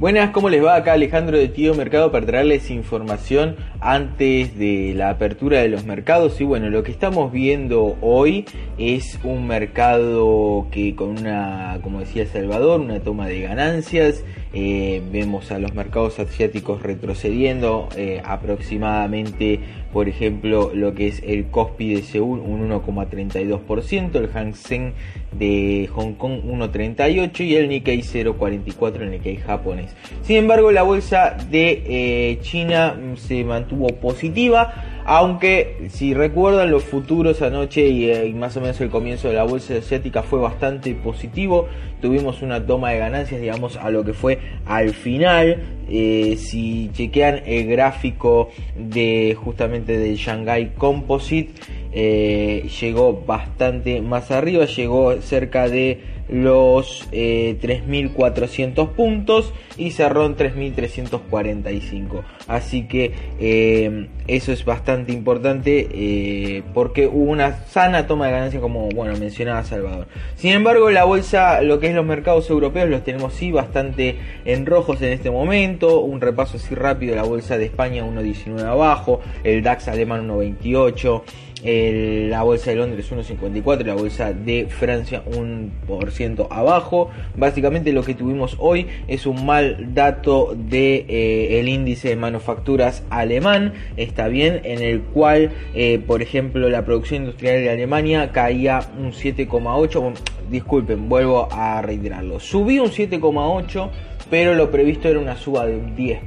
Buenas, ¿cómo les va? Acá Alejandro de Tío Mercado para traerles información antes de la apertura de los mercados. Y bueno, lo que estamos viendo hoy es un mercado que con una, como decía Salvador, una toma de ganancias. Eh, vemos a los mercados asiáticos retrocediendo eh, aproximadamente, por ejemplo, lo que es el Kospi de Seúl un 1,32%, el Hang Seng de Hong Kong 1,38% y el Nikkei 0,44% el Nikkei japonés. Sin embargo, la bolsa de eh, China se mantuvo positiva aunque si recuerdan los futuros anoche y, más o menos el comienzo de la bolsa asiática fue bastante positivo, tuvimos una toma de ganancias digamos a lo que fue al final, eh, si chequean el gráfico de justamente del Shanghai Composite, eh, llegó bastante más arriba, llegó cerca de los 3.400 eh, puntos y cerró en 3.345. Así que eh, eso es bastante importante eh, porque hubo una sana toma de ganancia como bueno mencionaba Salvador. Sin embargo la bolsa, lo que es los mercados europeos los tenemos sí bastante en rojos en este momento. Un repaso así rápido, la bolsa de España 1.19 abajo, el DAX alemán 1.28 la bolsa de Londres 1,54, la bolsa de Francia 1% abajo. Básicamente lo que tuvimos hoy es un mal dato de eh, índice de manufacturas alemán, está bien, en el cual, eh, por ejemplo, la producción industrial de Alemania caía un 7,8, disculpen, vuelvo a reiterarlo, subió un 7,8, pero lo previsto era una suba de un 10%.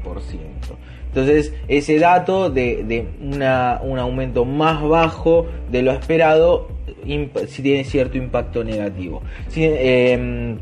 Entonces, ese dato de, un aumento más bajo de lo esperado si tiene cierto impacto negativo. Em,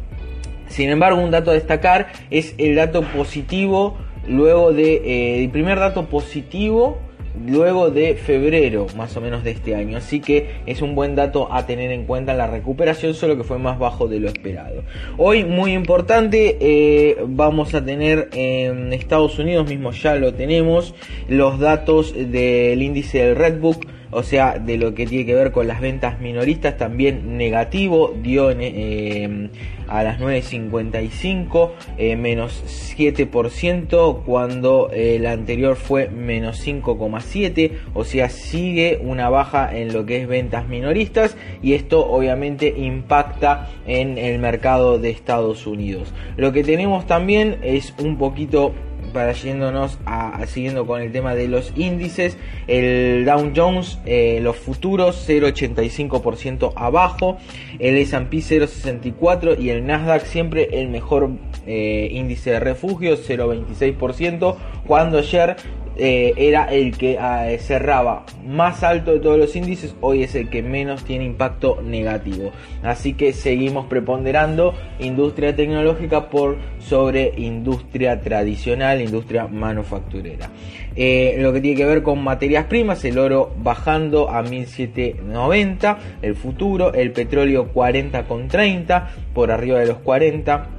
sin, embargo, un dato a destacar es el dato positivo, luego de, eh, el primer dato positivo luego de febrero más o menos de este año. Así que es un buen dato a tener en cuenta la recuperación, solo que fue más bajo de lo esperado. Hoy muy importante, eh, vamos a tener en Estados Unidos mismo ya lo tenemos, los datos del índice del Redbook o sea, de lo que tiene que ver con las ventas minoristas, también negativo, dio eh, a las 9.55 eh, menos 7% cuando el anterior fue menos 5,7, o sea, sigue una baja en lo que es ventas minoristas y esto obviamente impacta en el mercado de Estados Unidos. Lo que tenemos también es un poquito para yéndonos a, siguiendo con el tema de los índices, el Dow Jones, eh, los futuros 0,85% abajo, el S&P 0,64% y el Nasdaq siempre el mejor eh, índice de refugio 0,26%, cuando ayer eh, era el que ah, cerraba más alto de todos los índices, hoy es el que menos tiene impacto negativo. Así que seguimos preponderando industria tecnológica por sobre industria tradicional, industria manufacturera. Eh, lo que tiene que ver con materias primas, el oro bajando a 1790, el futuro, el petróleo 40,30 por arriba de los 40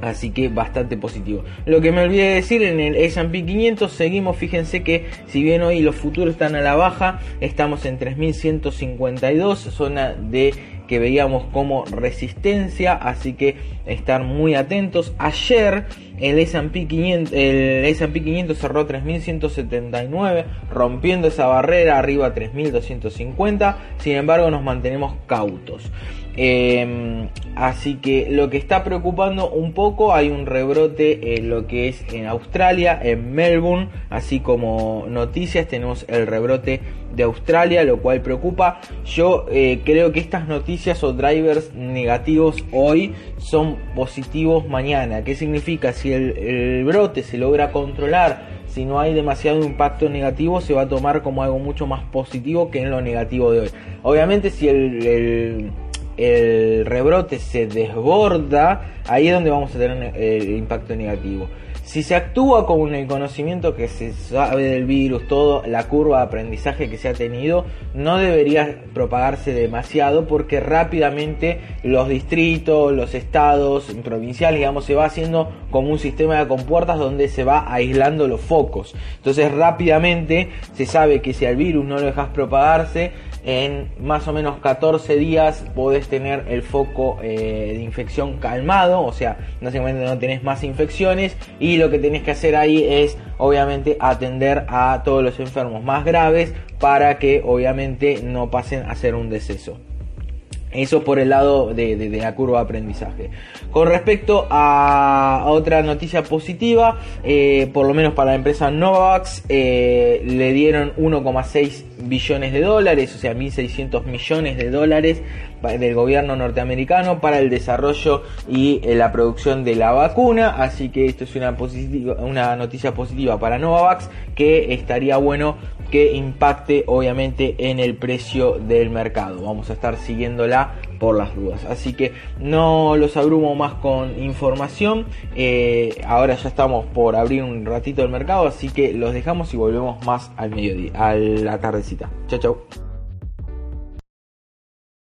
Así que bastante positivo. Lo que me olvidé de decir, en el S&P 500 seguimos, fíjense que si bien hoy los futuros están a la baja, estamos en 3152, zona de que veíamos como resistencia, así que estar muy atentos. Ayer el S&P 500, el S&P 500 cerró 3179, rompiendo esa barrera arriba 3250. Sin embargo, nos mantenemos cautos. Em, así que lo que está preocupando un poco, hay un rebrote en lo que es en Australia, en Melbourne, así como noticias, tenemos el rebrote de Australia, lo cual preocupa. Yo eh, creo que estas noticias o drivers negativos hoy son positivos mañana. ¿Qué significa? Si el, brote se logra controlar, si no hay demasiado impacto negativo, se va a tomar como algo mucho más positivo que en lo negativo de hoy. Obviamente si el rebrote se desborda, ahí es donde vamos a tener el impacto negativo. Si se actúa con el conocimiento que se sabe del virus, todo la curva de aprendizaje que se ha tenido, no debería propagarse demasiado porque rápidamente los distritos, los estados provinciales, digamos, se va haciendo como un sistema de compuertas donde se va aislando los focos. Entonces rápidamente se sabe que si al virus no lo dejas propagarse, en más o menos 14 días podés tener el foco eh, de infección calmado, o sea, básicamente no tenés más infecciones y lo que tenés que hacer ahí es obviamente atender a todos los enfermos más graves para que obviamente no pasen a ser un deceso. Eso por el lado de, la curva de aprendizaje. Con respecto a, otra noticia positiva, eh, por lo menos para la empresa Novavax, eh, le dieron 1,6 billones de dólares, o sea, 1.600 millones de dólares del gobierno norteamericano para el desarrollo y eh, la producción de la vacuna. Así que esto es una, una noticia positiva para Novavax que estaría bueno que impacte obviamente en el precio del mercado. Vamos a estar siguiéndola por las dudas. Así que no los abrumo más con información. Eh, ahora ya estamos por abrir un ratito el mercado, así que los dejamos y volvemos más al mediodía, a la tardecita. Chao, chao.